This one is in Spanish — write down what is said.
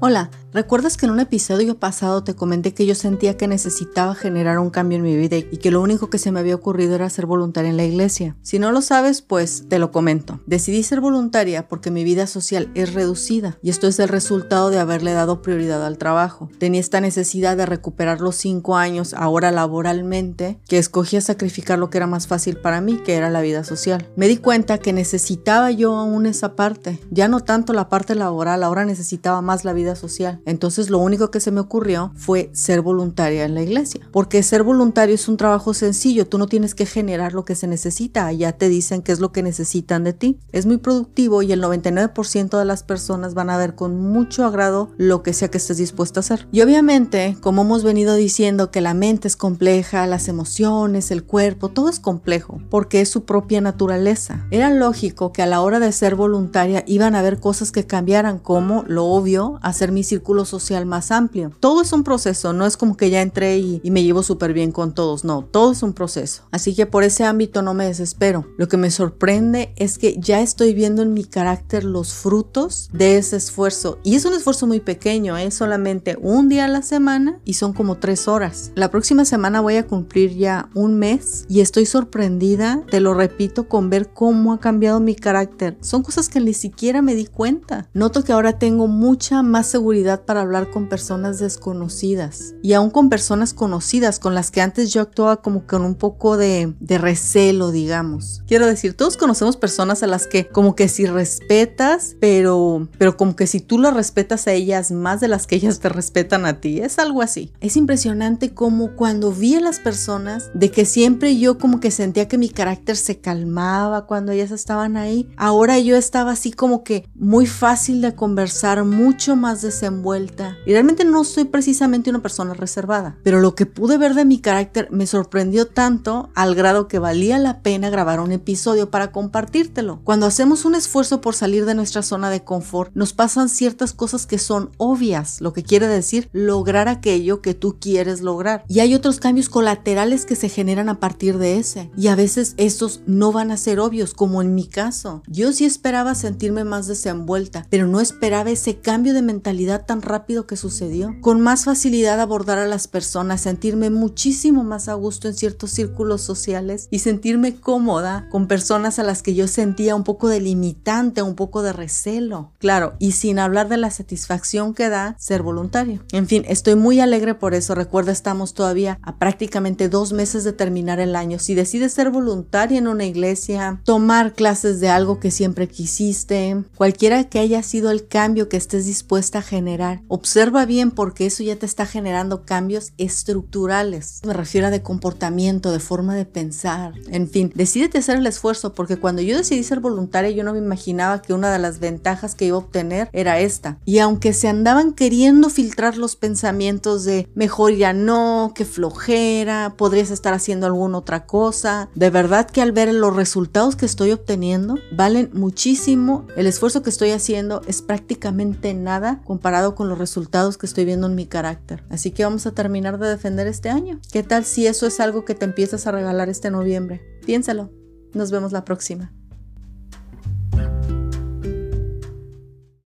Hola, ¿recuerdas que en un episodio pasado te comenté que yo sentía que necesitaba generar un cambio en mi vida y que lo único que se me había ocurrido era ser voluntaria en la iglesia? Si no lo sabes, pues te lo comento. Decidí ser voluntaria porque mi vida social es reducida y esto es el resultado de haberle dado prioridad al trabajo. Tenía esta necesidad de recuperar los cinco años ahora laboralmente que escogí sacrificar lo que era más fácil para mí, que era la vida social. Me di cuenta que necesitaba yo aún esa parte, ya no tanto la parte laboral, ahora necesitaba más la vida social. Entonces lo único que se me ocurrió fue ser voluntaria en la iglesia. Porque ser voluntario es un trabajo sencillo, tú no tienes que generar lo que se necesita, ya te dicen qué es lo que necesitan de ti. Es muy productivo y el 99% de las personas van a ver con mucho agrado lo que sea que estés dispuesto a hacer. Y obviamente, como hemos venido diciendo que la mente es compleja, las emociones, el cuerpo, todo es complejo, porque es su propia naturaleza. Era lógico que a la hora de ser voluntaria iban a haber cosas que cambiaran, como lo obvio, hacer mi social más amplio. Todo es un proceso, no es como que ya entré y, me llevo súper bien con todos, no, todo es un proceso. Así que por ese ámbito no me desespero. Lo que me sorprende es que ya estoy viendo en mi carácter los frutos de ese esfuerzo. Y es un esfuerzo muy pequeño, es solamente un día a la semana y son como tres horas. La próxima semana voy a cumplir ya un mes y estoy sorprendida, te lo repito, con ver cómo ha cambiado mi carácter. Son cosas que ni siquiera me di cuenta. Noto que ahora tengo mucha más seguridad para hablar con personas desconocidas y aún con personas conocidas con las que antes yo actuaba como con un poco de, de recelo, digamos. Quiero decir, todos conocemos personas a las que como que si respetas, pero, pero como que si tú lo respetas a ellas más de las que ellas te respetan a ti, es algo así. Es impresionante como cuando vi a las personas de que siempre yo como que sentía que mi carácter se calmaba cuando ellas estaban ahí, ahora yo estaba así como que muy fácil de conversar, mucho más desenvuelta. Y realmente no soy precisamente una persona reservada, pero lo que pude ver de mi carácter me sorprendió tanto al grado que valía la pena grabar un episodio para compartírtelo. Cuando hacemos un esfuerzo por salir de nuestra zona de confort, nos pasan ciertas cosas que son obvias, lo que quiere decir lograr aquello que tú quieres lograr. Y hay otros cambios colaterales que se generan a partir de ese. Y a veces estos no van a ser obvios, como en mi caso. Yo sí esperaba sentirme más desenvuelta, pero no esperaba ese cambio de mentalidad tan rápido que sucedió. Con más facilidad abordar a las personas, sentirme muchísimo más a gusto en ciertos círculos sociales y sentirme cómoda con personas a las que yo sentía un poco de limitante, un poco de recelo. Claro, y sin hablar de la satisfacción que da ser voluntario. En fin, estoy muy alegre por eso. Recuerda, estamos todavía a prácticamente dos meses de terminar el año. Si decides ser voluntaria en una iglesia, tomar clases de algo que siempre quisiste, cualquiera que haya sido el cambio que estés dispuesta generar. Observa bien porque eso ya te está generando cambios estructurales. Me refiero a de comportamiento, de forma de pensar. En fin, decídete hacer el esfuerzo porque cuando yo decidí ser voluntaria yo no me imaginaba que una de las ventajas que iba a obtener era esta. Y aunque se andaban queriendo filtrar los pensamientos de mejor ya no, que flojera, podrías estar haciendo alguna otra cosa, de verdad que al ver los resultados que estoy obteniendo valen muchísimo. El esfuerzo que estoy haciendo es prácticamente nada comparado con los resultados que estoy viendo en mi carácter. Así que vamos a terminar de defender este año. ¿Qué tal si eso es algo que te empiezas a regalar este noviembre? Piénsalo. Nos vemos la próxima.